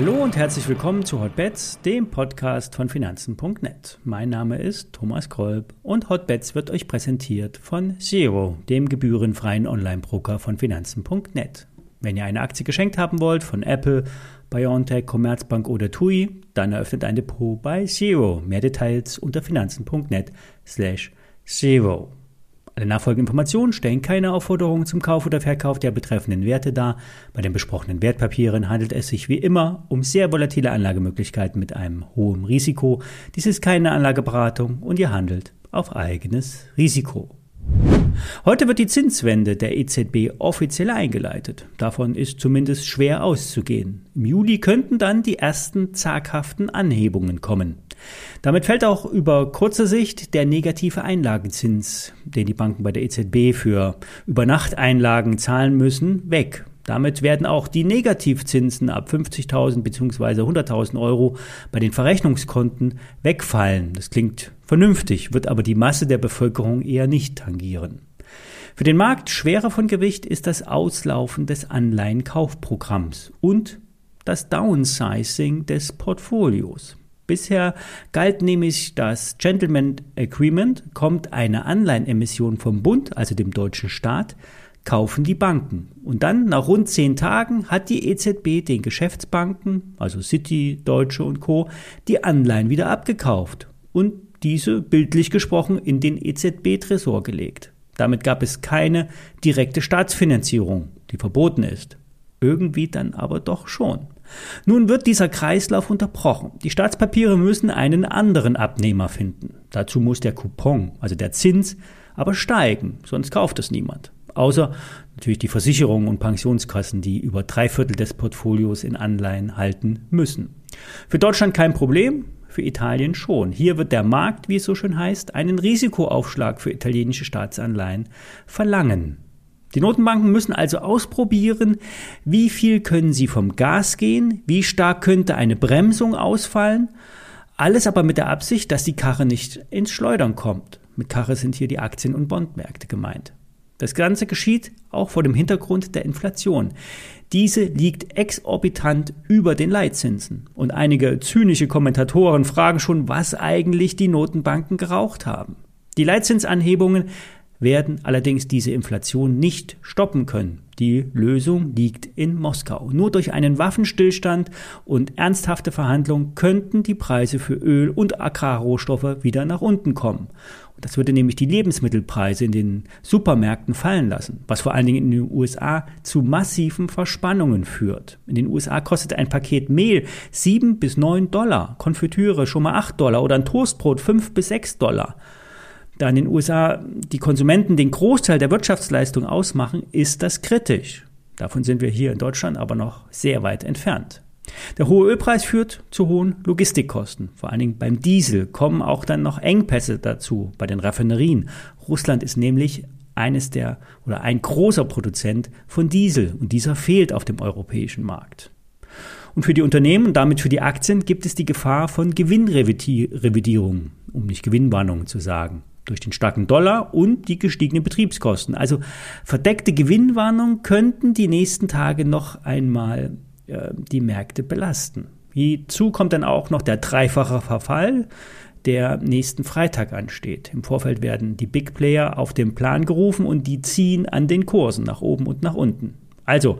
Hallo und herzlich willkommen zu Hotbets, dem Podcast von Finanzen.net. Mein Name ist Thomas Kolb und Hotbets wird euch präsentiert von Zero, dem gebührenfreien Online-Broker von Finanzen.net. Wenn ihr eine Aktie geschenkt haben wollt von Apple, BioNTech, Commerzbank oder TUI, dann eröffnet ein Depot bei Zero. Mehr Details unter finanzen.net slash Zero. Alle nachfolgenden Informationen stellen keine Aufforderungen zum Kauf oder Verkauf der betreffenden Werte dar. Bei den besprochenen Wertpapieren handelt es sich wie immer um sehr volatile Anlagemöglichkeiten mit einem hohen Risiko. Dies ist keine Anlageberatung und ihr handelt auf eigenes Risiko. Heute wird die Zinswende der EZB offiziell eingeleitet. Davon ist zumindest schwer auszugehen. Im Juli könnten dann die ersten zaghaften Anhebungen kommen. Damit fällt auch über kurze Sicht der negative Einlagenzins, den die Banken bei der EZB für Übernachteinlagen zahlen müssen, weg. Damit werden auch die Negativzinsen ab 50.000 bzw. 100.000 Euro bei den Verrechnungskonten wegfallen. Das klingt vernünftig, wird aber die Masse der Bevölkerung eher nicht tangieren. Für den Markt schwerer von Gewicht ist das Auslaufen des Anleihenkaufprogramms und das Downsizing des Portfolios. Bisher galt nämlich das Gentleman Agreement, kommt eine Anleihenemission vom Bund, also dem deutschen Staat, kaufen die Banken. Und dann, nach rund zehn Tagen, hat die EZB den Geschäftsbanken, also City, Deutsche und Co., die Anleihen wieder abgekauft und diese, bildlich gesprochen, in den EZB-Tresor gelegt. Damit gab es keine direkte Staatsfinanzierung, die verboten ist. Irgendwie dann aber doch schon. Nun wird dieser Kreislauf unterbrochen. Die Staatspapiere müssen einen anderen Abnehmer finden. Dazu muss der Coupon, also der Zins, aber steigen, sonst kauft es niemand. Außer natürlich die Versicherungen und Pensionskassen, die über drei Viertel des Portfolios in Anleihen halten müssen. Für Deutschland kein Problem, für Italien schon. Hier wird der Markt, wie es so schön heißt, einen Risikoaufschlag für italienische Staatsanleihen verlangen. Die Notenbanken müssen also ausprobieren, wie viel können sie vom Gas gehen, wie stark könnte eine Bremsung ausfallen, alles aber mit der Absicht, dass die Karre nicht ins Schleudern kommt. Mit Karre sind hier die Aktien- und Bondmärkte gemeint. Das Ganze geschieht auch vor dem Hintergrund der Inflation. Diese liegt exorbitant über den Leitzinsen. Und einige zynische Kommentatoren fragen schon, was eigentlich die Notenbanken geraucht haben. Die Leitzinsanhebungen werden allerdings diese Inflation nicht stoppen können. Die Lösung liegt in Moskau. Nur durch einen Waffenstillstand und ernsthafte Verhandlungen könnten die Preise für Öl und Agrarrohstoffe wieder nach unten kommen. Und das würde nämlich die Lebensmittelpreise in den Supermärkten fallen lassen, was vor allen Dingen in den USA zu massiven Verspannungen führt. In den USA kostet ein Paket Mehl sieben bis neun Dollar, Konfitüre schon mal acht Dollar oder ein Toastbrot fünf bis sechs Dollar da in den USA die Konsumenten den Großteil der Wirtschaftsleistung ausmachen, ist das kritisch. Davon sind wir hier in Deutschland aber noch sehr weit entfernt. Der hohe Ölpreis führt zu hohen Logistikkosten. Vor allen Dingen beim Diesel kommen auch dann noch Engpässe dazu bei den Raffinerien. Russland ist nämlich eines der oder ein großer Produzent von Diesel und dieser fehlt auf dem europäischen Markt. Und für die Unternehmen und damit für die Aktien gibt es die Gefahr von Gewinnrevidierung, um nicht Gewinnwarnungen zu sagen durch den starken Dollar und die gestiegenen Betriebskosten. Also verdeckte Gewinnwarnungen könnten die nächsten Tage noch einmal äh, die Märkte belasten. Hierzu kommt dann auch noch der dreifache Verfall, der nächsten Freitag ansteht. Im Vorfeld werden die Big Player auf den Plan gerufen und die ziehen an den Kursen nach oben und nach unten. Also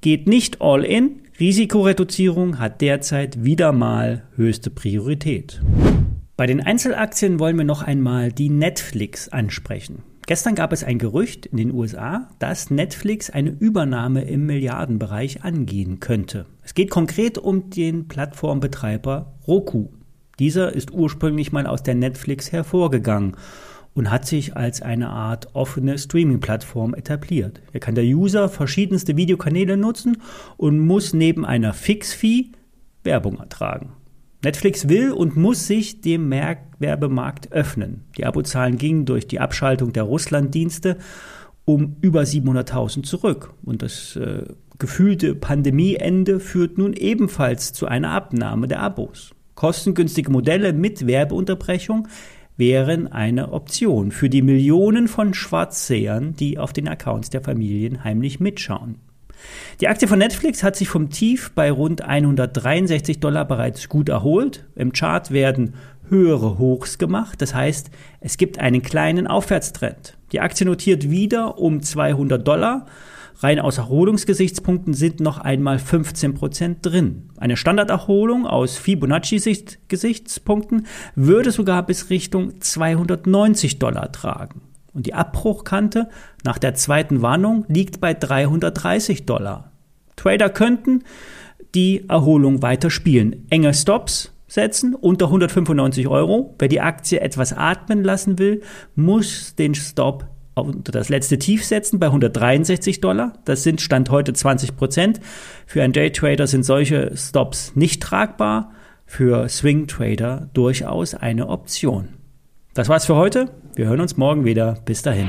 geht nicht all in. Risikoreduzierung hat derzeit wieder mal höchste Priorität. Bei den Einzelaktien wollen wir noch einmal die Netflix ansprechen. Gestern gab es ein Gerücht in den USA, dass Netflix eine Übernahme im Milliardenbereich angehen könnte. Es geht konkret um den Plattformbetreiber Roku. Dieser ist ursprünglich mal aus der Netflix hervorgegangen und hat sich als eine Art offene Streaming-Plattform etabliert. Hier kann der User verschiedenste Videokanäle nutzen und muss neben einer Fix-Fee Werbung ertragen. Netflix will und muss sich dem Werbemarkt öffnen. Die Abozahlen gingen durch die Abschaltung der Russlanddienste um über 700.000 zurück. Und das äh, gefühlte Pandemieende führt nun ebenfalls zu einer Abnahme der Abos. Kostengünstige Modelle mit Werbeunterbrechung wären eine Option für die Millionen von Schwarzsehern, die auf den Accounts der Familien heimlich mitschauen. Die Aktie von Netflix hat sich vom Tief bei rund 163 Dollar bereits gut erholt. Im Chart werden höhere Hochs gemacht. Das heißt, es gibt einen kleinen Aufwärtstrend. Die Aktie notiert wieder um 200 Dollar. Rein aus Erholungsgesichtspunkten sind noch einmal 15 Prozent drin. Eine Standarderholung aus Fibonacci-Gesichtspunkten würde sogar bis Richtung 290 Dollar tragen. Und die Abbruchkante nach der zweiten Warnung liegt bei 330 Dollar. Trader könnten die Erholung weiter spielen. Enge Stops setzen unter 195 Euro. Wer die Aktie etwas atmen lassen will, muss den Stop unter das letzte Tief setzen bei 163 Dollar. Das sind Stand heute 20 Prozent. Für einen Daytrader sind solche Stops nicht tragbar. Für Swing Trader durchaus eine Option. Das war's für heute. Wir hören uns morgen wieder. Bis dahin.